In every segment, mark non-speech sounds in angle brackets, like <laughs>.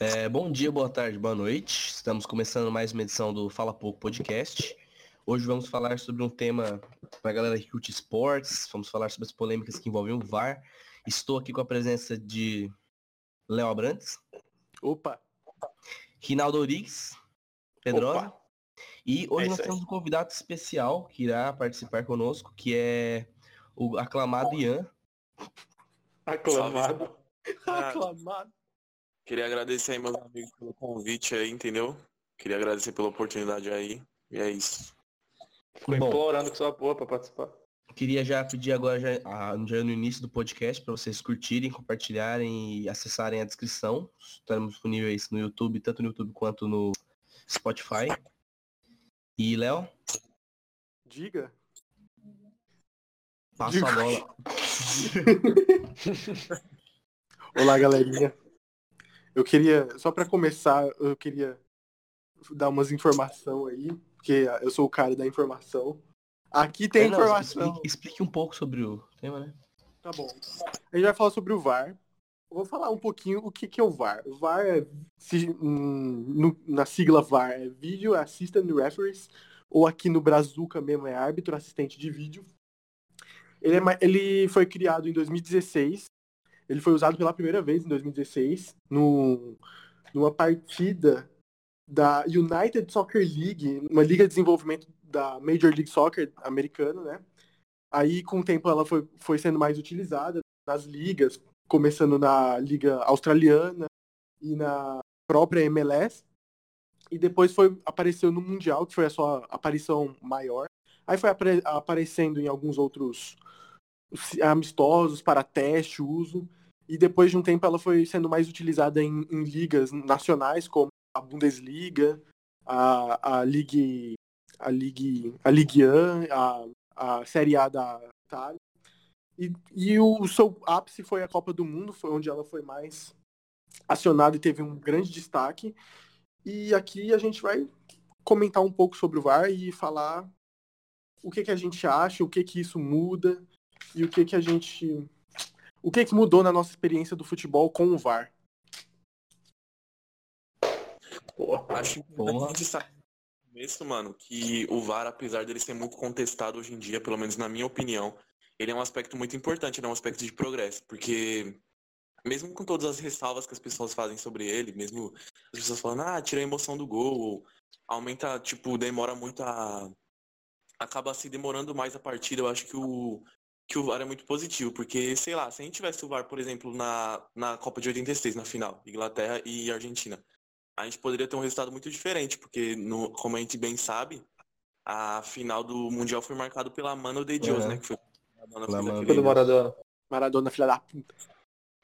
É, bom dia, boa tarde, boa noite. Estamos começando mais uma edição do Fala Pouco Podcast. Hoje vamos falar sobre um tema para a galera que curte esportes, vamos falar sobre as polêmicas que envolvem o VAR. Estou aqui com a presença de Léo Abrantes. Opa! Rinaldo Orix, Pedrosa. Opa. E hoje é nós temos um convidado especial que irá participar conosco, que é o aclamado Ian. Aclamado. Aclamado. Queria agradecer aí meus amigos pelo convite aí, entendeu? Queria agradecer pela oportunidade aí. E é isso. Ficou implorando com sua porra pra participar. Queria já pedir agora, já, já no início do podcast, para vocês curtirem, compartilharem e acessarem a descrição. Estamos disponíveis no YouTube, tanto no YouTube quanto no Spotify. E, Léo? Diga. Passa Diga. a bola. <laughs> <laughs> Olá, galerinha. Eu queria, só para começar, eu queria dar umas informações aí, porque eu sou o cara da informação. Aqui tem é, não, informação. Explique, explique, um pouco sobre o tema, né? Tá bom. A gente vai falar sobre o VAR. Eu vou falar um pouquinho o que, que é o VAR. O VAR é, se, hum, no, na sigla VAR, é Video Assistant Referees, ou aqui no Brazuca mesmo é árbitro assistente de vídeo. Ele, é, ele foi criado em 2016 ele foi usado pela primeira vez em 2016 no, numa partida da United Soccer League, uma liga de desenvolvimento da Major League Soccer americana, né? Aí, com o tempo, ela foi, foi sendo mais utilizada nas ligas, começando na Liga Australiana e na própria MLS. E depois foi apareceu no Mundial, que foi a sua aparição maior. Aí foi apare, aparecendo em alguns outros amistosos para teste, uso. E depois de um tempo ela foi sendo mais utilizada em, em ligas nacionais, como a Bundesliga, a, a Ligue, a Ligue, a Ligue 1, a, a Série A da Itália. E, e o seu ápice foi a Copa do Mundo, foi onde ela foi mais acionada e teve um grande destaque. E aqui a gente vai comentar um pouco sobre o VAR e falar o que, que a gente acha, o que, que isso muda e o que, que a gente o que, que mudou na nossa experiência do futebol com o VAR? Pô, acho importante destacar começo, mano, que o VAR, apesar dele ser muito contestado hoje em dia, pelo menos na minha opinião, ele é um aspecto muito importante, ele é um aspecto de progresso, porque mesmo com todas as ressalvas que as pessoas fazem sobre ele, mesmo as pessoas falando, ah, tira a emoção do gol, aumenta, tipo, demora muito a. acaba se demorando mais a partida, eu acho que o, que o VAR é muito positivo, porque, sei lá, se a gente tivesse o VAR, por exemplo, na, na Copa de 86, na final, Inglaterra e Argentina, a gente poderia ter um resultado muito diferente, porque, no, como a gente bem sabe, a final do Mundial foi marcado pela Mano de Deus, uhum. né? Que foi Maradona, pelo Maradona. Maradona, filha da puta.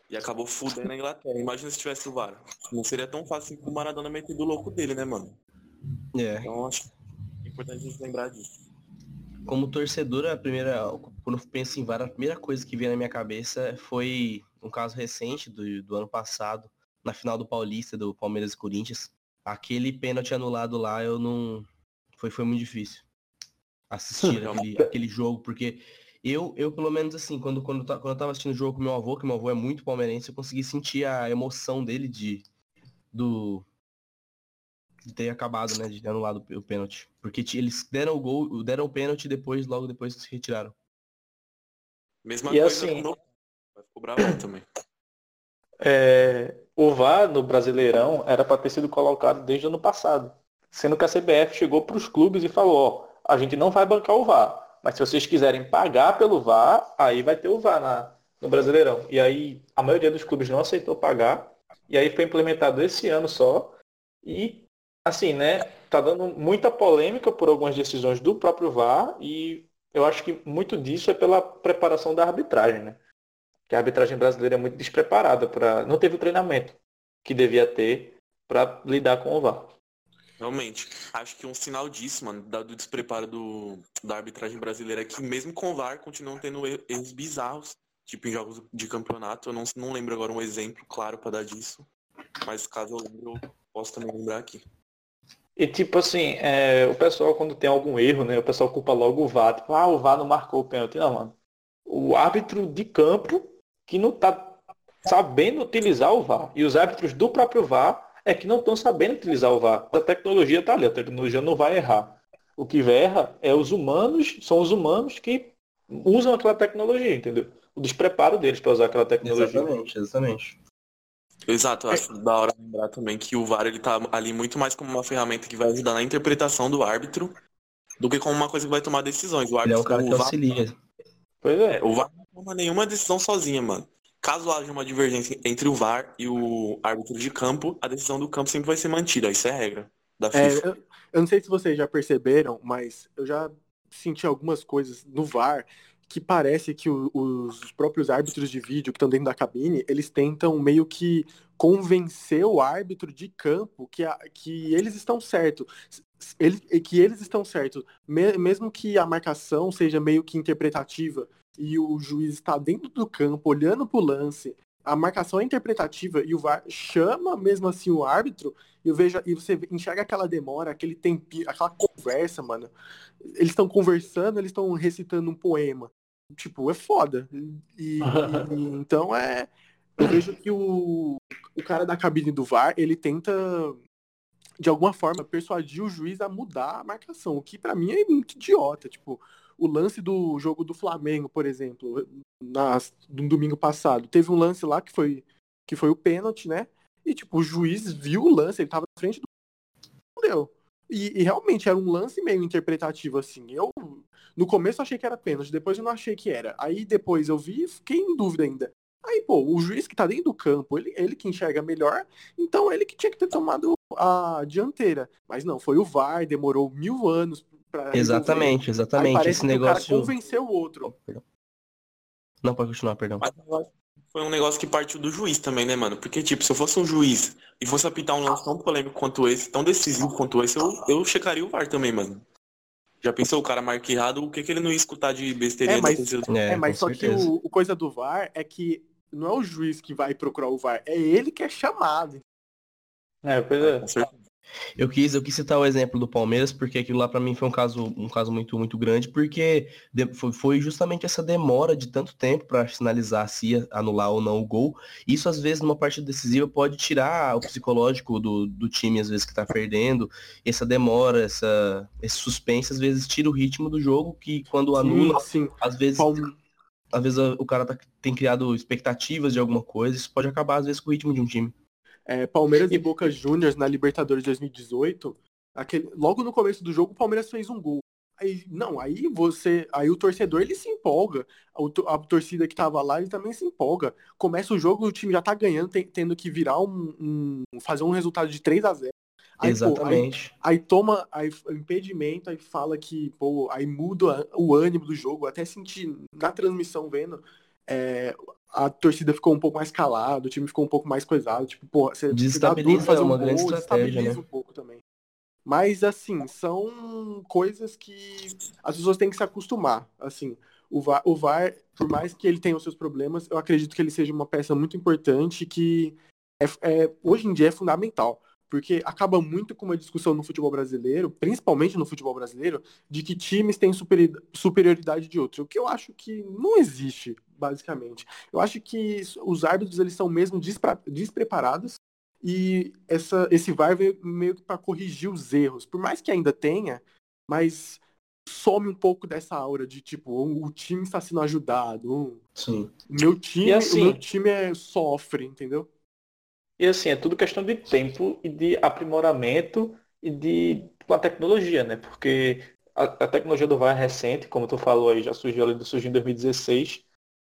E acabou fudendo a Inglaterra. Imagina se tivesse o VAR. Não seria tão fácil com o Maradona meter do louco dele, né, mano? É. Então, acho é importante a gente lembrar disso como torcedor, a primeira, quando eu penso em VAR, a primeira coisa que veio na minha cabeça foi um caso recente do, do ano passado, na final do Paulista, do Palmeiras e Corinthians. Aquele pênalti anulado lá, eu não. Foi, foi muito difícil assistir <laughs> aquele, aquele jogo, porque eu, eu pelo menos assim, quando, quando, quando eu tava assistindo o jogo com meu avô, que meu avô é muito palmeirense, eu consegui sentir a emoção dele de, do, de ter acabado, né? De ter anulado o pênalti. Porque eles deram o gol, deram o pênalti depois, logo depois se retiraram. Mesma e coisa assim, no... ficou bravo também. É, o VAR no Brasileirão era para ter sido colocado desde o ano passado. Sendo que a CBF chegou para os clubes e falou, ó, a gente não vai bancar o VAR. Mas se vocês quiserem pagar pelo VAR, aí vai ter o VAR na, no Brasileirão. E aí a maioria dos clubes não aceitou pagar. E aí foi implementado esse ano só. E assim, né, tá dando muita polêmica por algumas decisões do próprio VAR e eu acho que muito disso é pela preparação da arbitragem, né? Que a arbitragem brasileira é muito despreparada para não teve o treinamento que devia ter para lidar com o VAR. Realmente. Acho que um sinal disso, mano, do despreparo do, da arbitragem brasileira é que mesmo com o VAR continuam tendo erros bizarros, tipo em jogos de campeonato. Eu não, não lembro agora um exemplo claro para dar disso. Mas caso eu lembre, eu posso também lembrar aqui. E tipo assim, é, o pessoal quando tem algum erro, né? O pessoal culpa logo o VAR. Tipo, ah, o VAR não marcou o pênalti. Não, mano. O árbitro de campo que não tá sabendo utilizar o VAR. E os árbitros do próprio VAR é que não estão sabendo utilizar o VAR. A tecnologia está ali, a tecnologia não vai errar. O que erra é os humanos, são os humanos que usam aquela tecnologia, entendeu? O despreparo deles para usar aquela tecnologia. Exatamente, exatamente. Exato, eu acho é. da hora lembrar também que o VAR ele tá ali muito mais como uma ferramenta que vai ajudar na interpretação do árbitro do que como uma coisa que vai tomar decisões. O árbitro, ele é um cara que VAR, auxilia. Pois é. O VAR não toma nenhuma decisão sozinha, mano. Caso haja uma divergência entre o VAR e o árbitro de campo, a decisão do campo sempre vai ser mantida. Isso é regra da é, FIFA. É, eu, eu não sei se vocês já perceberam, mas eu já senti algumas coisas no VAR que parece que o, os próprios árbitros de vídeo que estão dentro da cabine, eles tentam meio que convencer o árbitro de campo que, a, que eles estão certos. Ele, que eles estão certos, mesmo que a marcação seja meio que interpretativa e o juiz está dentro do campo olhando para o lance, a marcação é interpretativa e o VAR chama mesmo assim o árbitro, eu vejo e você enxerga aquela demora, aquele tempinho, aquela conversa, mano. Eles estão conversando, eles estão recitando um poema. Tipo, é foda. E, e, <laughs> então é eu vejo que o, o cara da cabine do VAR, ele tenta de alguma forma persuadir o juiz a mudar a marcação, o que para mim é muito idiota, tipo, o lance do jogo do Flamengo, por exemplo, na, no domingo passado. Teve um lance lá que foi, que foi o pênalti, né? E, tipo, o juiz viu o lance, ele tava na frente do. Não deu. E, e, realmente era um lance meio interpretativo, assim. Eu, no começo, achei que era pênalti, depois eu não achei que era. Aí depois eu vi e fiquei em dúvida ainda. Aí, pô, o juiz que tá dentro do campo, ele, ele que enxerga melhor, então ele que tinha que ter tomado a dianteira. Mas não, foi o VAR, demorou mil anos Exatamente, exatamente. Esse negócio. o cara convenceu o outro. Oh, não, pode continuar, perdão. Mas foi um negócio que partiu do juiz também, né, mano? Porque, tipo, se eu fosse um juiz e fosse apitar um lance tão polêmico quanto esse, tão decisivo quanto esse, eu, eu checaria o VAR também, mano. Já pensou o cara marca errado, o que, que ele não ia escutar de besteirinha? É, mas, é, é, mas só certeza. que o, o, coisa do VAR é que não é o juiz que vai procurar o VAR, é ele que é chamado. É, pois é. Eu quis, eu quis citar o exemplo do Palmeiras, porque aquilo lá para mim foi um caso, um caso muito, muito grande, porque foi, justamente essa demora de tanto tempo para sinalizar se ia anular ou não o gol. Isso, às vezes, numa partida decisiva, pode tirar o psicológico do, do time, às vezes, que está perdendo. Essa demora, essa, esse suspense, às vezes, tira o ritmo do jogo, que quando anula, sim, sim. às vezes. Às vezes o cara tá, tem criado expectativas de alguma coisa, isso pode acabar, às vezes, com o ritmo de um time. É, Palmeiras e Boca Juniors na Libertadores 2018, aquele, logo no começo do jogo o Palmeiras fez um gol. Aí, não, aí você, aí o torcedor ele se empolga, a, a torcida que tava lá ele também se empolga. Começa o jogo, o time já tá ganhando, tem, tendo que virar um, um, fazer um resultado de 3 a 0 Aí, Exatamente. Pô, aí, aí, toma aí, impedimento, aí fala que, pô, aí muda o ânimo do jogo. Até senti na transmissão vendo, é, a torcida ficou um pouco mais calada, o time ficou um pouco mais coisado. Tipo, pô, você desestabiliza fazer uma um grande gol, estratégia, né? um pouco também. Mas, assim, são coisas que as pessoas têm que se acostumar. Assim, o VAR, o VAR, por mais que ele tenha os seus problemas, eu acredito que ele seja uma peça muito importante que é, é, hoje em dia é fundamental porque acaba muito com uma discussão no futebol brasileiro, principalmente no futebol brasileiro, de que times têm superioridade de outros. O que eu acho que não existe, basicamente. Eu acho que os árbitros eles são mesmo despreparados e essa, esse VAR veio meio que para corrigir os erros. Por mais que ainda tenha, mas some um pouco dessa aura de tipo, o time está sendo ajudado. Sim. Meu time, assim, o meu time é, sofre, entendeu? E assim, é tudo questão de tempo e de aprimoramento e de uma tecnologia, né? Porque a, a, tecnologia do VAR é recente, como tu falou aí, já surgiu ali, surgiu em 2016.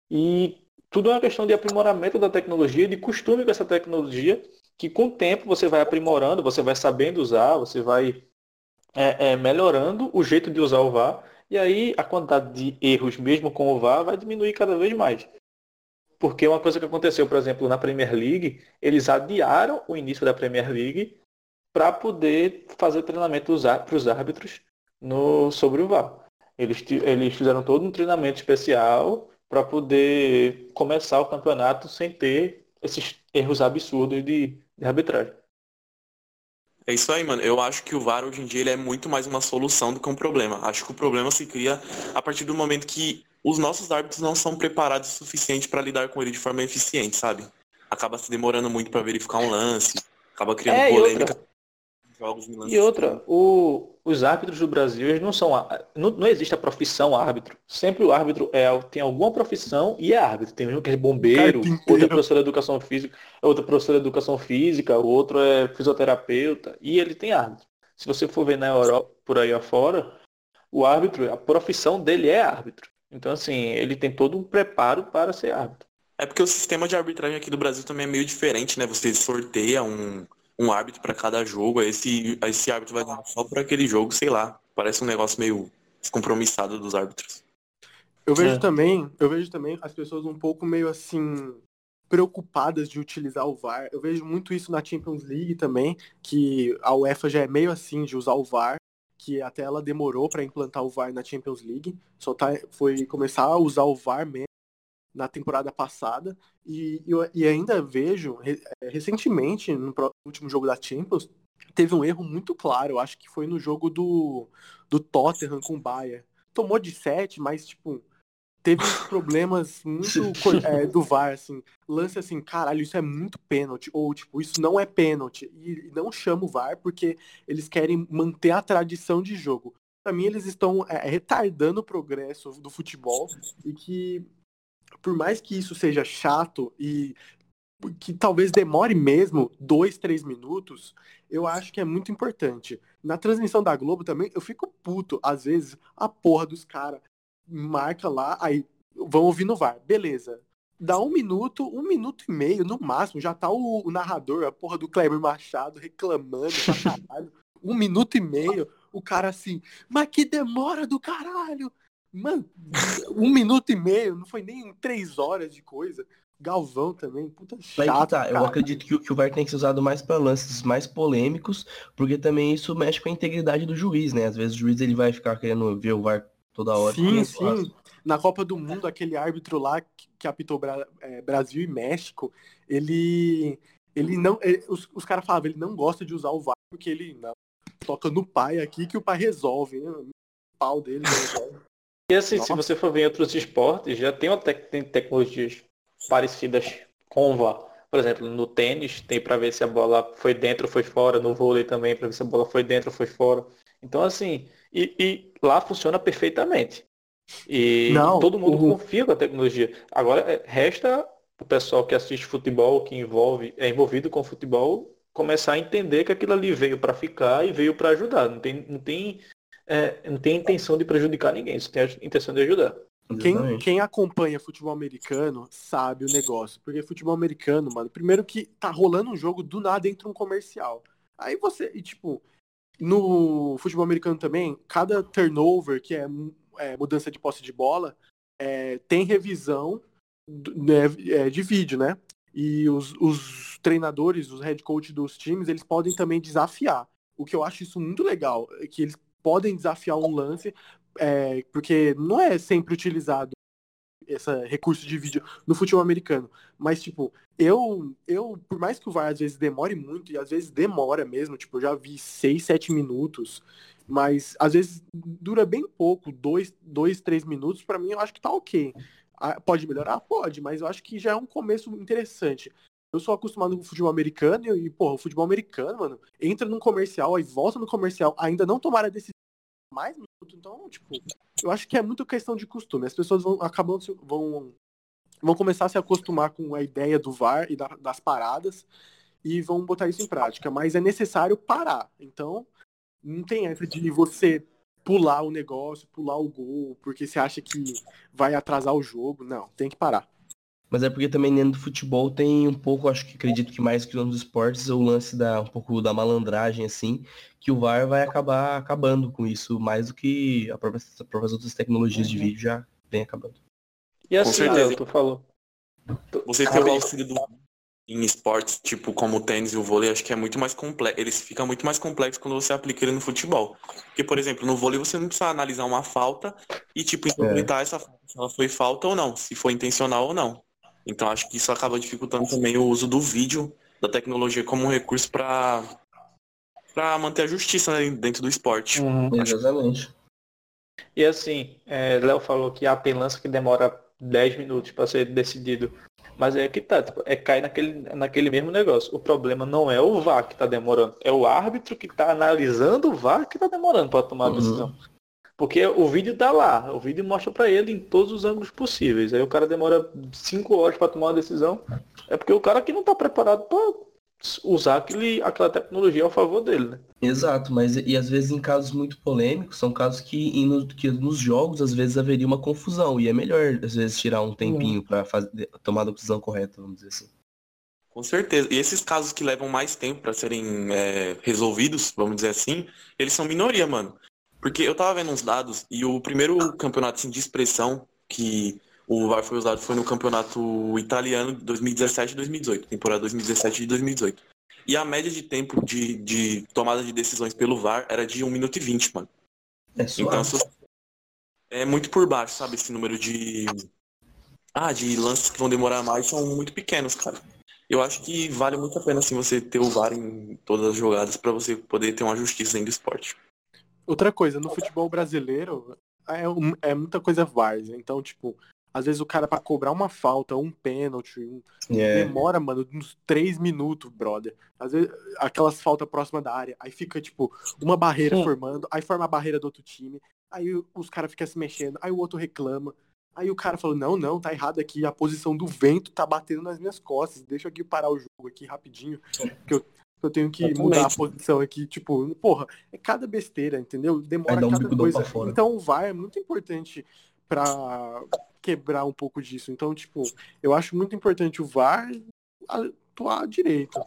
E tudo é uma questão de aprimoramento da tecnologia de costume com essa tecnologia, que com o tempo você vai aprimorando, você vai sabendo usar, você vai é, é, melhorando o jeito de usar o VAR. E aí a quantidade de erros, mesmo com o VAR, vai diminuir cada vez mais. Porque uma coisa que aconteceu, por exemplo, na Premier League, eles adiaram o início da Premier League para poder fazer treinamento para os árbitros no, sobre o VAR. Eles, eles fizeram todo um treinamento especial para poder começar o campeonato sem ter esses erros absurdos de, de arbitragem. É isso aí, mano. Eu acho que o VAR hoje em dia ele é muito mais uma solução do que um problema. Acho que o problema se cria a partir do momento que os nossos árbitros não são preparados o suficiente para lidar com ele de forma eficiente, sabe? acaba se demorando muito para verificar um lance, acaba criando é, polêmica jogos E outra, o, os árbitros do Brasil, eles não são. Não, não existe a profissão árbitro. Sempre o árbitro é, tem alguma profissão e é árbitro. Tem um que é bombeiro, outro é professor de educação física, outro professor de educação física, o outro é fisioterapeuta, e ele tem árbitro. Se você for ver na Europa, por aí afora, o árbitro, a profissão dele é árbitro. Então, assim, ele tem todo um preparo para ser árbitro. É porque o sistema de arbitragem aqui do Brasil também é meio diferente, né? Você sorteia um, um árbitro para cada jogo, esse, esse árbitro vai dar só para aquele jogo, sei lá. Parece um negócio meio descompromissado dos árbitros. Eu vejo é. também, eu vejo também as pessoas um pouco meio assim preocupadas de utilizar o VAR. Eu vejo muito isso na Champions League também, que a UEFA já é meio assim de usar o VAR, que até ela demorou para implantar o VAR na Champions League, só tá, foi começar a usar o VAR mesmo na temporada passada. E, e ainda vejo, é, recentemente, no último jogo da Champions, teve um erro muito claro. Acho que foi no jogo do, do Tottenham com o Bayern. Tomou de 7, mas, tipo, teve problemas muito <laughs> é, do VAR, assim. Lance assim, caralho, isso é muito pênalti. Ou, tipo, isso não é pênalti. E não chama o VAR porque eles querem manter a tradição de jogo. Para mim, eles estão é, retardando o progresso do futebol e que por mais que isso seja chato e que talvez demore mesmo dois, três minutos, eu acho que é muito importante. Na transmissão da Globo também, eu fico puto. Às vezes, a porra dos caras marca lá, aí vão ouvir no VAR. Beleza. Dá um minuto, um minuto e meio, no máximo, já tá o, o narrador, a porra do Kleber Machado, reclamando pra caralho. um minuto e meio, o cara assim, mas que demora do caralho! Mano, um minuto e meio, não foi nem três horas de coisa. Galvão também, puta chato. Tá, eu acredito que, que o VAR tem que ser usado mais para lances mais polêmicos, porque também isso mexe com a integridade do juiz, né? Às vezes o juiz ele vai ficar querendo ver o VAR toda hora. Sim, sim. Na Copa do Mundo, aquele árbitro lá que, que apitou Bra é, Brasil e México, ele. Ele não. Ele, os os caras falavam, ele não gosta de usar o VAR porque ele não, toca no pai aqui que o pai resolve. Né? O pau dele resolve. E assim, Nossa. se você for ver em outros esportes, já tem, uma te tem tecnologias parecidas com o VAR. Por exemplo, no tênis tem para ver se a bola foi dentro ou foi fora, no vôlei também para ver se a bola foi dentro ou foi fora. Então assim, e, e lá funciona perfeitamente. E Não, todo mundo uhum. confia com a tecnologia. Agora é, resta o pessoal que assiste futebol, que envolve, é envolvido com futebol, começar a entender que aquilo ali veio para ficar e veio para ajudar. Não tem, não tem é, não tem intenção de prejudicar ninguém, só tem a intenção de ajudar. Quem, quem, acompanha futebol americano sabe o negócio. Porque futebol americano, mano, primeiro que tá rolando um jogo, do nada entra um comercial. Aí você, e tipo, no futebol americano também, cada turnover, que é, é mudança de posse de bola, é, tem revisão né, é, de vídeo, né? E os, os treinadores, os head coach dos times, eles podem também desafiar. O que eu acho isso muito legal, é que eles podem desafiar um lance, é, porque não é sempre utilizado esse recurso de vídeo no futebol americano. Mas, tipo, eu, eu, por mais que o VAR às vezes demore muito, e às vezes demora mesmo, tipo, eu já vi 6, 7 minutos, mas às vezes dura bem pouco, 2, dois, 3 minutos, para mim eu acho que tá ok. Ah, pode melhorar? Pode, mas eu acho que já é um começo interessante. Eu sou acostumado com o futebol americano e, porra, o futebol americano, mano, entra num comercial, aí volta no comercial, ainda não tomaram a decisão mais minuto. Então, tipo, eu acho que é muito questão de costume. As pessoas vão acabando vão vão começar a se acostumar com a ideia do VAR e da, das paradas e vão botar isso em prática. Mas é necessário parar. Então, não tem essa de você pular o negócio, pular o gol, porque você acha que vai atrasar o jogo. Não, tem que parar. Mas é porque também dentro do futebol tem um pouco, acho que acredito que mais que nos esportes, o lance da um pouco da malandragem, assim, que o VAR vai acabar acabando com isso, mais do que as próprias, próprias outras tecnologias de uhum. vídeo já vem acabando. E assim, com certeza. tu falou. Você ter o auxílio do em esportes, tipo como o tênis e o vôlei, acho que é muito mais complexo. Eles ficam muito mais complexos quando você aplica ele no futebol. Porque, por exemplo, no vôlei você não precisa analisar uma falta e, tipo, interpretar é. essa falta, se ela foi falta ou não, se foi intencional ou não. Então acho que isso acaba dificultando também o uso do vídeo, da tecnologia como um recurso para para manter a justiça né, dentro do esporte. Uhum, exatamente. E assim, é, Léo falou que ah, tem lance que demora 10 minutos para ser decidido. mas é que tá, tipo, é cair naquele, naquele mesmo negócio. O problema não é o VAR que tá demorando, é o árbitro que tá analisando o VAR que tá demorando para tomar a uhum. decisão. Uhum. Porque o vídeo tá lá, o vídeo mostra para ele em todos os ângulos possíveis. Aí o cara demora cinco horas para tomar uma decisão. É porque o cara aqui não tá preparado para usar aquele, aquela tecnologia ao favor dele, né? Exato, mas e às vezes em casos muito polêmicos, são casos que, no, que nos jogos às vezes haveria uma confusão e é melhor às vezes tirar um tempinho para tomar a decisão correta, vamos dizer assim. Com certeza. E esses casos que levam mais tempo para serem é, resolvidos, vamos dizer assim, eles são minoria, mano. Porque eu tava vendo uns dados e o primeiro campeonato assim, de expressão que o VAR foi usado foi no campeonato italiano de 2017 e 2018, temporada 2017 e 2018. E a média de tempo de, de tomada de decisões pelo VAR era de 1 minuto e 20, mano. É então é muito por baixo, sabe? Esse número de. Ah, de lances que vão demorar mais são muito pequenos, cara. Eu acho que vale muito a pena assim, você ter o VAR em todas as jogadas para você poder ter uma justiça dentro do esporte. Outra coisa, no futebol brasileiro é, é muita coisa várzea. Então, tipo, às vezes o cara para cobrar uma falta, um pênalti, um... yeah. demora, mano, uns três minutos, brother. Às vezes aquelas faltas próximas da área, aí fica, tipo, uma barreira Sim. formando, aí forma a barreira do outro time, aí os caras ficam se mexendo, aí o outro reclama. Aí o cara falou, não, não, tá errado aqui, a posição do vento tá batendo nas minhas costas, deixa eu aqui parar o jogo aqui rapidinho, que eu eu tenho que mudar a posição aqui, tipo, porra, é cada besteira, entendeu? Demora um cada coisa. Então o VAR é muito importante para quebrar um pouco disso. Então, tipo, eu acho muito importante o VAR atuar direito.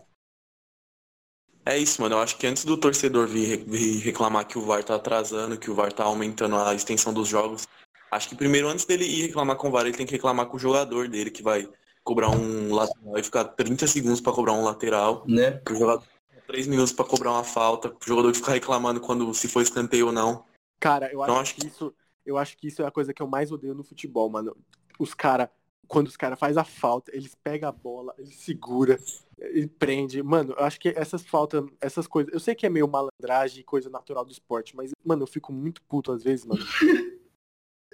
É isso, mano. Eu acho que antes do torcedor vir, vir reclamar que o VAR tá atrasando, que o VAR tá aumentando a extensão dos jogos, acho que primeiro, antes dele ir reclamar com o VAR, ele tem que reclamar com o jogador dele, que vai cobrar um lateral e ficar 30 segundos para cobrar um lateral. Né? O jogador 3 minutos para cobrar uma falta, o jogador ficar reclamando quando se foi escanteio ou não. Cara, eu então, acho, que isso, eu acho que isso é a coisa que eu mais odeio no futebol, mano. Os caras, quando os caras fazem a falta, eles pegam a bola, eles segura, ele prende. Mano, eu acho que essas faltas, essas coisas. Eu sei que é meio malandragem, coisa natural do esporte, mas, mano, eu fico muito puto às vezes, mano. <laughs>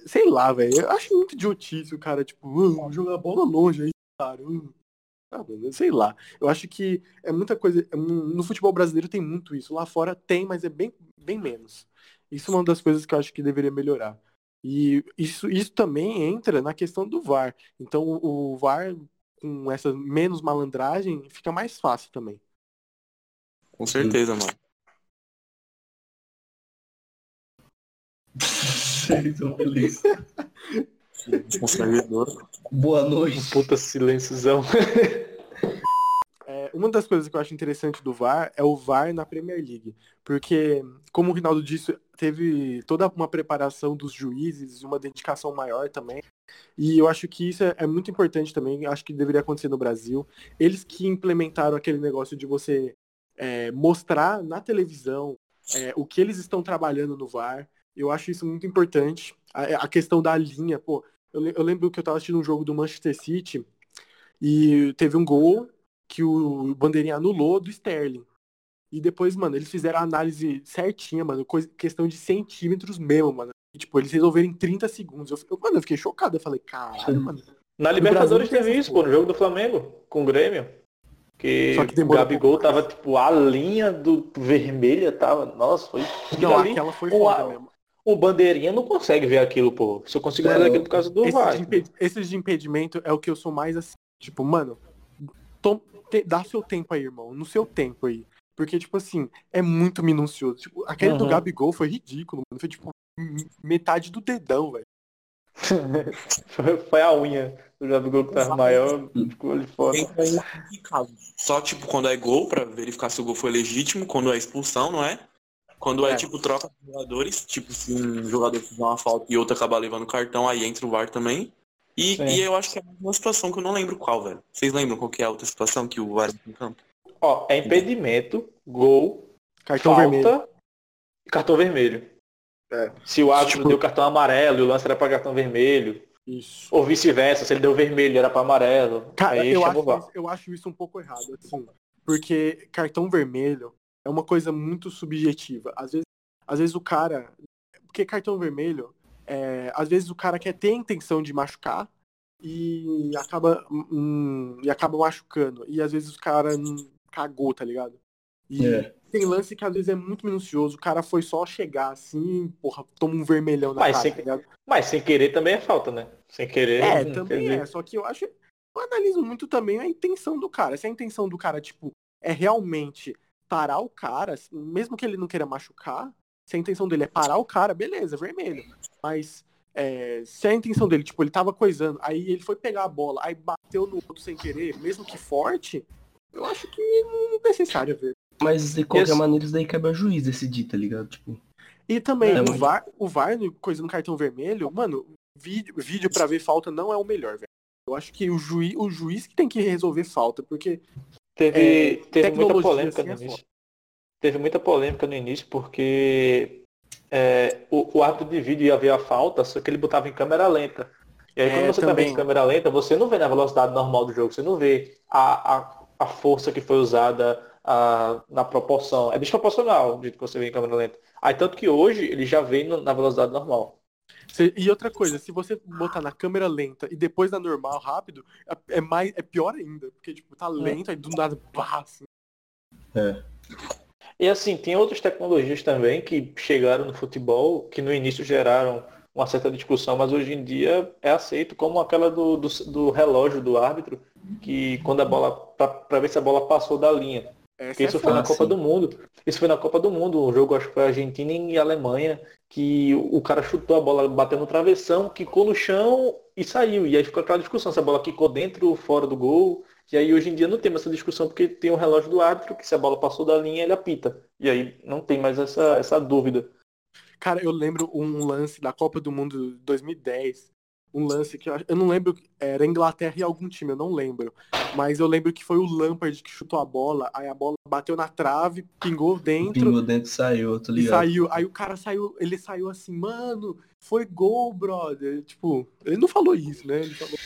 sei lá, velho. Eu acho muito idiotice o cara, tipo, uh, jogar a bola longe aí, cara. Uh. Ah, sei lá. Eu acho que é muita coisa. É no futebol brasileiro tem muito isso. Lá fora tem, mas é bem, bem menos. Isso é uma das coisas que eu acho que deveria melhorar. E isso, isso também entra na questão do VAR. Então o VAR, com essa menos malandragem, fica mais fácil também. Com certeza, mano. <laughs> Tô <laughs> Boa noite. Puta silênciozão. <laughs> É, uma das coisas que eu acho interessante do VAR é o VAR na Premier League. Porque, como o Rinaldo disse, teve toda uma preparação dos juízes, uma dedicação maior também. E eu acho que isso é, é muito importante também, acho que deveria acontecer no Brasil. Eles que implementaram aquele negócio de você é, mostrar na televisão é, o que eles estão trabalhando no VAR. Eu acho isso muito importante. A, a questão da linha, pô, eu, eu lembro que eu estava assistindo um jogo do Manchester City e teve um gol que o Bandeirinha anulou do Sterling. E depois, mano, eles fizeram a análise certinha, mano, coisa, questão de centímetros mesmo, mano. E, tipo, eles resolveram em 30 segundos. Eu, eu, mano, eu fiquei chocado. Eu falei, caralho, mano. Na Libertadores teve isso, pô, no jogo do Flamengo, com o Grêmio. Que, Só que o Gabigol um tava, tipo, a linha do vermelha tava. Nossa, foi. Não, ali, aquela foi foda mesmo o bandeirinha não consegue ver aquilo, pô. Se eu consigo ver aquilo por causa do VAR. Esses de impedimento é o que eu sou mais assim, tipo, mano, tom, te, dá seu tempo aí, irmão, no seu tempo aí. Porque, tipo assim, é muito minucioso. Tipo, aquele uhum. do Gabigol foi ridículo, mano. Foi, tipo, metade do dedão, velho. <laughs> foi a unha do Gabigol que tava maior, ficou ali fora. Só, tipo, quando é gol, pra verificar se o gol foi legítimo, quando é expulsão, não é? Quando é, é tipo troca de jogadores, tipo se um jogador fizer uma falta e outro acabar levando cartão, aí entra o VAR também. E, e eu acho que é uma situação que eu não lembro qual, velho. Vocês lembram qual que é a outra situação que o VAR entra em campo? Ó, é impedimento, gol, cartão falta vermelho. e cartão vermelho. É. Se o árbitro tipo... deu cartão amarelo e o lance era para cartão vermelho. Isso. Ou vice-versa, se ele deu vermelho era para amarelo. Cara, eu acho, isso, eu acho isso um pouco errado, assim. Porque cartão vermelho é uma coisa muito subjetiva. Às vezes, às vezes o cara. Porque cartão vermelho, é, às vezes o cara quer ter a intenção de machucar, e acaba, hum, e acaba machucando. E às vezes o cara hum, cagou, tá ligado? E É. tem lance que às vezes é muito minucioso. O cara foi só chegar assim, porra, toma um vermelhão na Mas cara, sem- tá? Mas sem querer também é falta, né? Sem querer. É, também dizer, é. Só que eu acho. Eu analiso muito também a intenção do cara. Se a intenção do cara, tipo, é realmente parar o cara, mesmo que ele não queira machucar, se a intenção dele é parar o cara, beleza, vermelho. Mas é, se a intenção dele, tipo, ele tava coisando, aí ele foi pegar a bola, aí bateu no outro sem querer, mesmo que forte, eu acho que não é necessário ver. Mas de qualquer Esse- maneira, isso daí cabe ao juiz decidir, tá ligado? Tipo, E também, É, o, VAR, o VAR, coisa no cartão vermelho, mano, vídeo, vídeo pra ver falta não é o melhor, velho. Eu acho que o, juiz, o juiz que tem que resolver falta, porque Teve, É, teve muita polêmica assim, no é início. Teve muita polêmica no início porque é, o, o árbitro de vídeo ia ver a falta, só que ele botava em câmera lenta. E aí É, quando você tá também. vendo em câmera lenta, você não vê na velocidade normal do jogo, você não vê a, a, a força que foi usada a, na proporção. É desproporcional o jeito que você vê em câmera lenta. Aí tanto que hoje ele já vem na velocidade normal. E outra coisa, se você botar na câmera lenta e depois na normal, rápido, é, é mais, é pior ainda. Porque, tipo, tá lento, aí do nada, pá, assim. E assim, tem outras tecnologias também que chegaram no futebol, que no início geraram uma certa discussão, mas hoje em dia é aceito como aquela do, do, do relógio do árbitro, que quando a bola, para ver se a bola passou da linha. Essa Porque isso é foi na fácil. Copa do Mundo. Isso foi na Copa do Mundo, um jogo acho que foi Argentina e Alemanha, que o cara chutou a bola, bateu no travessão, quicou no chão e saiu. E aí ficou aquela discussão se a bola quicou dentro ou fora do gol. E aí hoje em dia não tem mais essa discussão porque tem o relógio do árbitro, que se a bola passou da linha, ele apita. E aí não tem mais essa, essa dúvida. Cara, eu lembro um lance da Copa do Mundo de 2010. Um lance que eu, acho- eu não lembro, era Inglaterra e algum time, eu não lembro. Mas eu lembro que foi o Lampard que chutou a bola, aí a bola bateu na trave, pingou dentro pingou dentro e saiu, tô e ligado. saiu. Aí o cara saiu, ele saiu assim, mano, foi gol, brother. Tipo, ele não falou isso, né? Ele falou,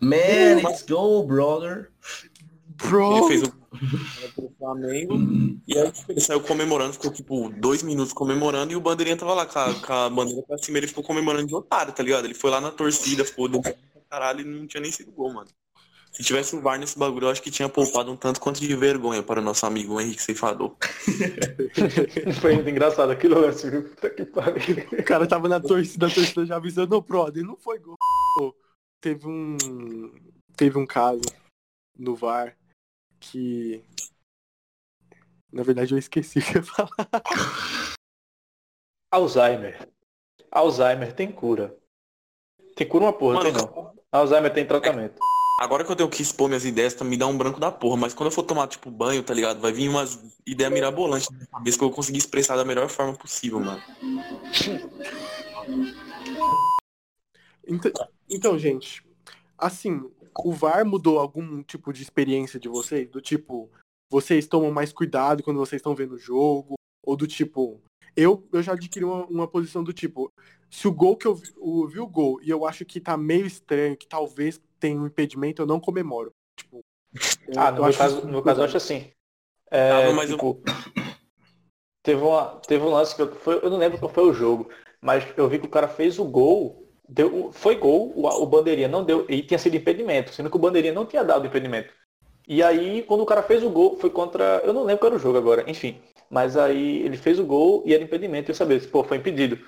Man, let's go, brother. Bro, Ele fez o pro Flamengo e aí tipo, ele saiu comemorando, ficou tipo dois minutos comemorando e o bandeirinha tava lá com a, com a bandeira pra cima, ele ficou comemorando de otário, tá ligado? Ele foi lá na torcida, ficou dentro pra caralho e não tinha nem sido gol, mano. Se tivesse o VAR nesse bagulho, eu acho que tinha poupado um tanto quanto de vergonha para o nosso amigo Henrique Ceifador. <laughs> Foi muito engraçado aquilo lance, viu? Puta que pariu. o cara tava na torcida, a torcida já avisando, ô, brother, não foi gol. Teve um, teve um caso no VAR que, na verdade, eu esqueci o que eu ia falar. Alzheimer. Alzheimer tem cura. Tem cura uma porra, Mano, tem não. Alzheimer tem tratamento. Agora que eu tenho que expor minhas ideias, tá, me dá um branco da porra, mas quando eu for tomar, tipo, banho, tá ligado? Vai vir umas ideias mirabolantes na minha cabeça que eu vou conseguir expressar da melhor forma possível, mano. Então, então, gente, assim, o VAR mudou algum tipo de experiência de vocês? Do tipo, vocês tomam mais cuidado quando vocês estão vendo o jogo? Ou do tipo, eu, eu já adquiri uma, uma posição do tipo, se o gol que eu vi, eu vi o gol e eu acho que tá meio estranho, que talvez tenha um impedimento, eu não comemoro. Tipo, eu- Ah, eu no meu caso, no meu caso eu acho assim. É, Ah, mas eu- tipo, teve, uma, teve um lance que eu, foi, eu não lembro qual foi o jogo, mas eu vi que o cara fez o gol, deu, foi gol, o, o bandeirinha não deu, e tinha sido impedimento, sendo que o bandeirinha não tinha dado impedimento. E aí, quando o cara fez o gol, foi contra. Eu não lembro qual era o jogo agora, enfim. Mas aí ele fez o gol e era impedimento, eu sabia, pô, foi impedido.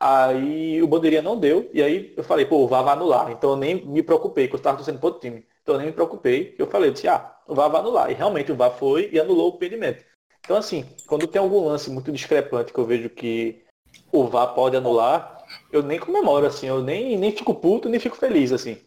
Aí o bandeirinha não deu, e aí eu falei, pô, o VAR vai anular. Então eu nem me preocupei, que eu estava torcendo pro outro time. Então eu nem me preocupei. Eu falei, eu disse, ah, o VAR vai anular. E realmente o VAR foi e anulou o impedimento. Então assim, quando tem algum lance muito discrepante que eu vejo que o VAR pode anular, eu nem comemoro, assim, eu nem, nem fico puto, nem fico feliz, assim.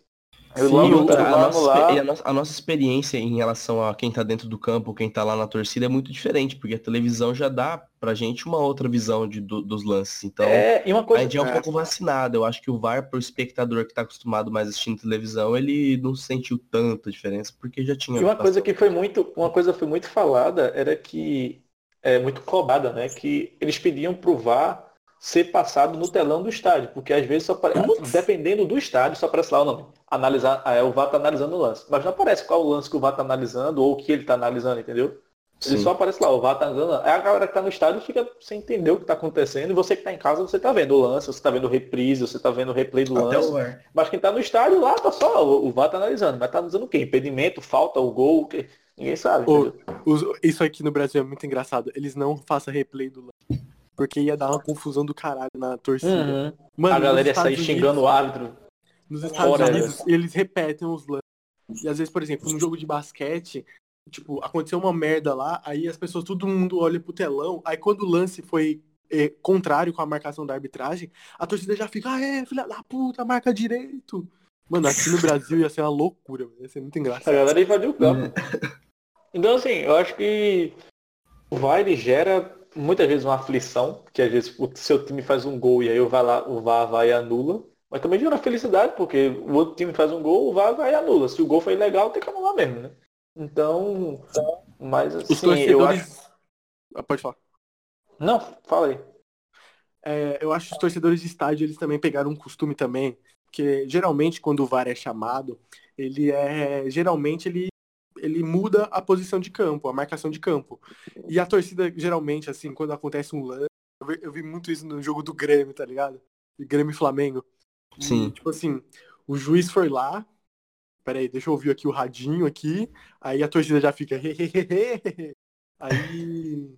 Eu Sim, logo a, vai nossa, e a, nossa, a nossa experiência em relação a quem tá dentro do campo, quem tá lá na torcida é muito diferente, porque a televisão já dá pra gente uma outra visão de, do- dos lances. Então, é, e uma a coisa gente é um é. pouco vacinado. Eu acho que o VAR, pro espectador que tá acostumado mais assistindo televisão, ele não sentiu tanta diferença, porque já tinha. E uma coisa que foi muito, uma coisa foi muito falada era que é muito cobrada, né? Que eles pediam pro VAR ser passado no telão do estádio, porque às vezes só apare- dependendo do estádio só aparece lá o nome. Analisar, é, o VAR tá analisando o lance, mas não aparece qual o lance que o VAR tá analisando ou o que ele tá analisando, entendeu? Ele Sim. só aparece lá, o VAR tá andando. Aí a galera que tá no estádio fica sem entender o que tá acontecendo. E você que tá em casa, você tá vendo o lance, você tá vendo reprise, você tá vendo o replay do Até lance. o. Mas quem tá no estádio lá, tá só, o o VAR tá analisando. Mas tá analisando o quê? Impedimento, falta, o gol, o quê? Ninguém sabe. Entendeu? Os- isso aqui no Brasil é muito engraçado. Eles não façam replay do lance. Porque ia dar uma confusão do caralho na torcida. Uhum. Mano, a galera ia sair Estados xingando o Unidos- árbitro. Nos Estados Fora, Unidos, eles repetem os lances. E às vezes, por exemplo, num jogo de basquete, tipo, aconteceu uma merda lá, aí as pessoas, todo mundo olha pro telão, aí quando o lance foi é, contrário com a marcação da arbitragem, a torcida já fica, aê, filha da puta, marca direito. Mano, aqui no Brasil ia ser uma loucura, ia ser muito A engraçado. galera invadiu o campo. Então, assim, eu acho que o VAR gera muitas vezes uma aflição, que às vezes o seu time faz um gol e aí o VAR, lá, o VAR vai e anula. Mas também gera felicidade, porque o outro time faz um gol, o VAR vai e anula. Se o gol foi legal, tem que anular mesmo, né? Então, mas Os assim, eu acho... torcedores... Ah, Pode falar. Não, fala aí. É, eu acho que os torcedores de estádio, eles também pegaram um costume também, que geralmente quando o VAR é chamado, ele é, geralmente ele, ele muda a posição de campo, a marcação de campo. E a torcida, geralmente, assim, quando acontece um lance, eu vi, eu vi muito isso no jogo do Grêmio, tá ligado? Grêmio e Flamengo. E, Sim. tipo assim, o juiz foi lá, peraí, deixa eu ouvir aqui o radinho aqui, aí a torcida já fica, hehehehe. aí,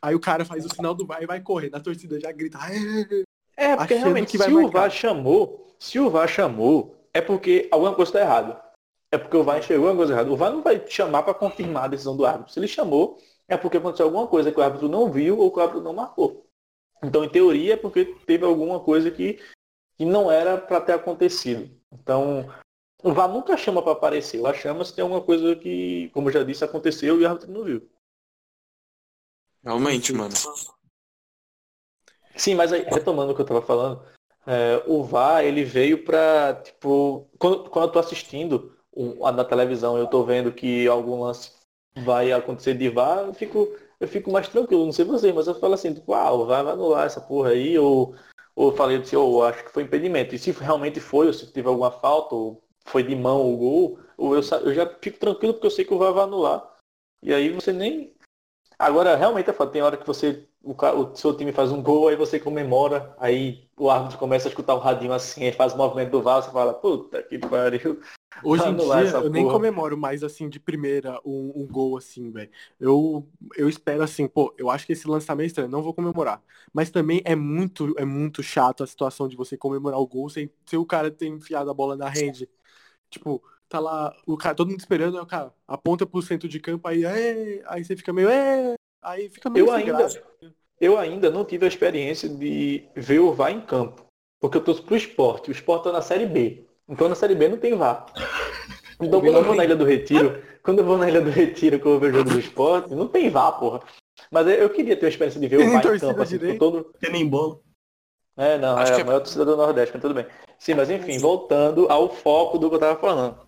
aí o cara faz o sinal do VAR e vai correr, a torcida já grita! É, porque realmente, que vai se o marcar. VAR chamou, se o VAR chamou, é porque alguma coisa está errada. É porque o VAR enxergou alguma coisa errada. O VAR não vai chamar para confirmar a decisão do árbitro. Se ele chamou, é porque aconteceu alguma coisa que o árbitro não viu ou que o árbitro não marcou. Então, em teoria, é porque teve alguma coisa que, que não era para ter acontecido. Então, o VAR nunca chama para aparecer. O VAR chama se tem alguma coisa que, como eu já disse, aconteceu e o árbitro não viu. Realmente, mano. Sim, mas aí, retomando o que eu tava falando, é, o VAR, ele veio pra, tipo, quando, quando eu tô assistindo na televisão, eu tô vendo que algum lance vai acontecer de VAR, eu fico, eu fico mais tranquilo, não sei você, mas eu falo assim, tipo, ah, o VAR vai anular essa porra aí, ou, ou falei assim, ou acho que foi impedimento. E se realmente foi, ou se teve alguma falta, ou foi de mão o gol, ou eu, eu já fico tranquilo porque eu sei que o VAR vai anular. E aí você nem. Agora, realmente é. Tem hora que você. O, o seu time faz um gol, aí você comemora, aí o árbitro começa a escutar o radinho assim, aí faz o movimento do VAR, você fala, puta que pariu. Hoje em Anular dia, eu nem porra. comemoro mais, assim, de primeira um, um gol, assim, velho. Eu, eu espero, assim, pô, eu acho que esse lance tá meio estranho, não vou comemorar. Mas também é muito, é muito chato a situação de você comemorar o gol sem, sem o cara ter enfiado a bola na rede. Tipo, tá lá, o cara, todo mundo esperando, aí o cara aponta pro centro de campo, aí, "É", aí você fica meio, é, aí fica meio Eu ainda, graça. eu ainda não tive a experiência de ver o VAR em campo. Porque eu torço pro esporte. O esporte tá na série B. Então na série B não tem VAR. <laughs> Então quando eu vou na Ilha do Retiro, quando eu vou na Ilha do Retiro que eu vou ver o jogo do esporte, não tem VAR, porra. Mas eu eu queria ter a experiência de ver Tem o VAR em campo, assim, direito? todo, Tem nem bola. É, não, Acho é que a maior torcida do Nordeste, mas tudo bem. Sim, mas enfim, voltando ao foco do que eu tava falando.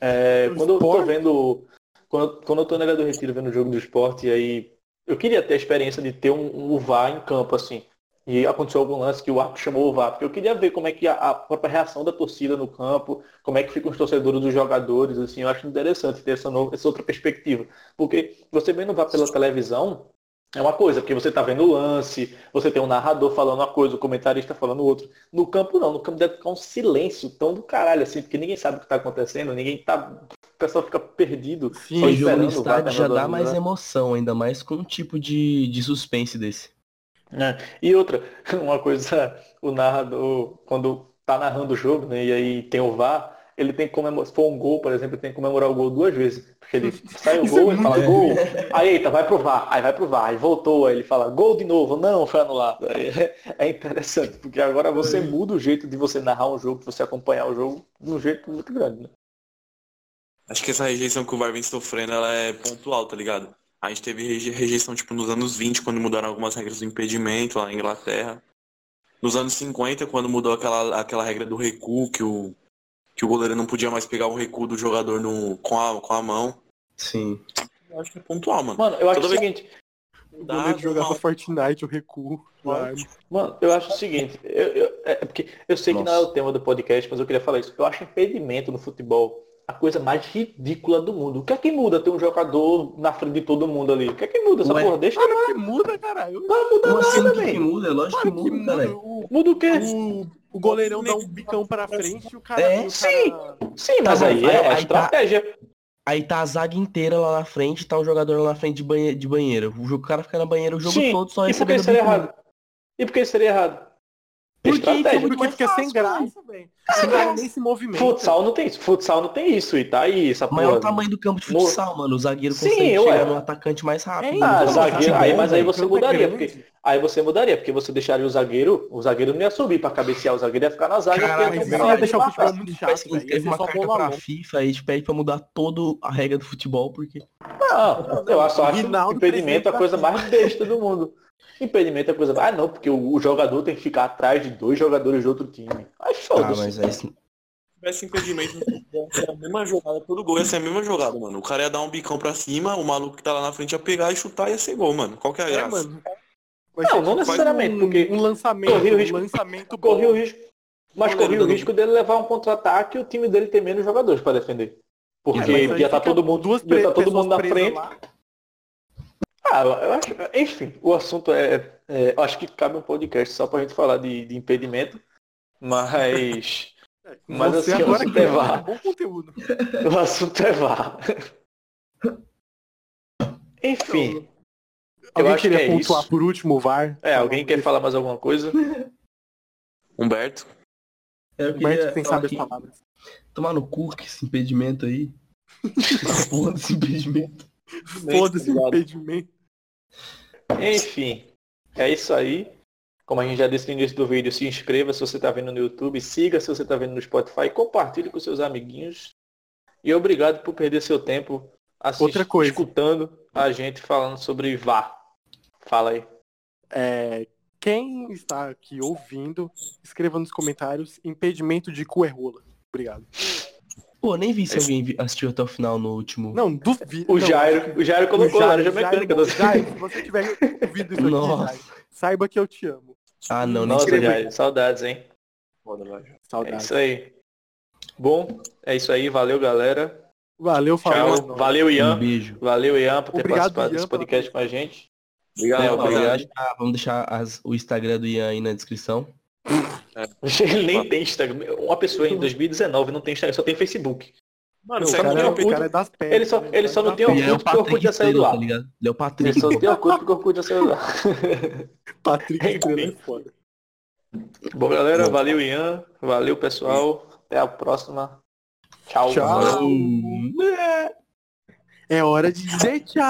É, quando eu tô vendo. Quando, quando eu tô na Ilha do Retiro vendo o jogo do esporte, e aí. Eu queria ter a experiência de ter um, um VAR em campo, assim. E aconteceu algum lance que o árbitro chamou o VAR, porque eu queria ver como é que a, a própria reação da torcida no campo, como é que ficam os torcedores dos jogadores, assim, eu acho interessante ter essa, no- essa outra perspectiva. Porque você vendo o VAR pela televisão, é uma coisa, porque você tá vendo o lance, você tem um narrador falando uma coisa, o comentarista falando outra. No campo não, no campo deve ficar um silêncio tão do caralho, assim, porque ninguém sabe o que tá acontecendo, ninguém tá. O pessoal fica perdido. Sim, E jogo no o estádio já dá mais jogo. emoção, ainda mais com um tipo de, de suspense desse. É. E outra, <laughs> uma coisa, o narrador, quando tá narrando o jogo, né, e aí tem o VAR, ele tem que comemorar, se for um gol, por exemplo, ele tem que comemorar o gol duas vezes. Porque ele <laughs> sai o é gol, ele fala gol, <laughs> aí eita, vai pro VAR, aí vai pro VAR, aí voltou, aí ele fala gol de novo, não, foi anulado. É, é interessante, porque agora você muda o jeito de você narrar um jogo, de você acompanhar o jogo, de um jeito muito grande, né? Acho que essa rejeição que o VAR vem sofrendo, ela é pontual, tá ligado? A gente teve reje- rejeição, tipo, nos anos 20, quando mudaram algumas regras do impedimento lá na Inglaterra. Nos anos 50, quando mudou aquela, aquela regra do recuo, que o, que o goleiro não podia mais pegar o recuo do jogador no, com, a, com a mão. Sim. Eu acho que é pontual, mano. Mano, eu acho Toda o seguinte, O goleiro jogava Fortnite, o recuo. a arma. Mano, eu acho o seguinte, eu, eu- é porque eu sei que não é o tema do podcast, mas eu queria falar isso. Eu acho impedimento no futebol a coisa mais ridícula do mundo. O que é que muda ter um jogador na frente de todo mundo ali? O que é que muda essa Ué, porra? Deixa Claro que muda, caralho. não muda Como assim, nada, o que, muda? Lógico Claro que que muda, muda. cara. O, Muda o quê? o, o goleirão dá um bicão pra frente e o cara. É, o sim. cara- Sim, mas Tá aí é aí- aí tá- estratégia. Aí tá a zaga inteira lá na frente, tá um jogador lá na frente de, banhe de banheiro. O, o cara fica na banheira o jogo Sim, todo só e por que recebendo seria errado? E por que seria errado? Porque fica Estratégia. Porque mais fica sem graça, velho. O cara nem se movimenta. Futsal não tem isso. Futsal não tem isso. E tá aí essa Maior porra. tamanho do campo de futsal, mano. O zagueiro Sim, consegue ué. chegar no atacante mais rápido. Ah, então, zagueiro, tá aí, bom, mas aí você o é mudaria, porque aí você mudaria, porque você deixaria o zagueiro, o zagueiro não ia subir pra cabecear, o zagueiro ia ficar na zaga. Caralho, ia cara deixar o futebol marcar. muito chato. Ia escreve ser uma carta pra. FIFA e te pede pra mudar toda a regra do futebol, porque... Não, eu só acho Rinaldo impedimento a coisa mais besta do mundo. Impedimento é coisa. Ah, não, porque o, o jogador tem que ficar atrás de dois jogadores de outro time. Ah, foda-se. mas é isso. Se tivesse impedimento, ia ser a mesma jogada, todo gol ia ser a mesma jogada, mano. O cara ia dar um bicão pra cima, o maluco que tá lá na frente ia pegar e chutar e ia ser gol, mano. Qual que é a É, graça? mano. Vai Não, não tipo necessariamente, um, porque um lançamento, corria o risco- um lançamento corria o risco. Mas corria o risco dele levar um contra-ataque e o time dele ter menos jogadores pra defender. Porque ia estar fica todo mundo, duas ia tá todo mundo na frente. lá. Ah, eu acho, enfim, o assunto é, é- eu acho que cabe um podcast só pra gente falar de, de impedimento, mas <laughs> Mas assim, agora você que levar. um bom conteúdo. <laughs> o assunto é VAR. Enfim, Alguém acho que queria é pontuar isso. por último o VAR? é, alguém quer falar mais alguma coisa? <laughs> Humberto? Eu O queria Humberto tem falar sabe as que- palavras. Tomar no cu que esse impedimento aí. A porra desse impedimento. Foda-se o impedimento. Enfim, é isso aí. Como a gente já disse no início do vídeo, se inscreva se você está vendo no YouTube, siga se você está vendo no Spotify, compartilhe com seus amiguinhos. E obrigado por perder seu tempo assist- Outra coisa. escutando a gente falando sobre VAR. Fala aí. É, quem está aqui ouvindo, escreva nos comentários impedimento de cu é rola. Obrigado. Pô, nem vi se alguém vi- assistiu até o final no último. Não, duvido. O não, Jairo, o Jairo colocou o Jairo- já Jairo- mecânica. das- Jairo, se você tiver ouvido isso aqui, Nossa. Jairo, saiba que eu te amo. Ah, não, nem Nossa. Jairo, saudades, hein? Foda. É Saudades. isso aí. Bom, é isso aí. Valeu, galera. Valeu, falou. Valeu, Um Ian. beijo. Valeu, Ian, por ter Obrigado, participado Ian, desse podcast com a gente. Obrigado, É, Vamos rapaziada. deixar, vamos deixar as- o Instagram do Ian aí na descrição. Ele <laughs> nem tem Instagram. Uma pessoa em 2019 não tem Instagram, só tem Facebook. Mano, Não, o, cara, é- o cara é das pernas. Ele só- né? ele só não Tá tem é o Orkut, que o Orkut Patrick já saiu do ar. tá? Ele é o Ele Patrick. só tem Orkut porque o Orkut já saiu do ar. Patrick Estrela é foda. Bom, galera, Bom. valeu, Ian. Valeu, pessoal. Até a próxima. Tchau. Tchau. É hora de dizer tchau.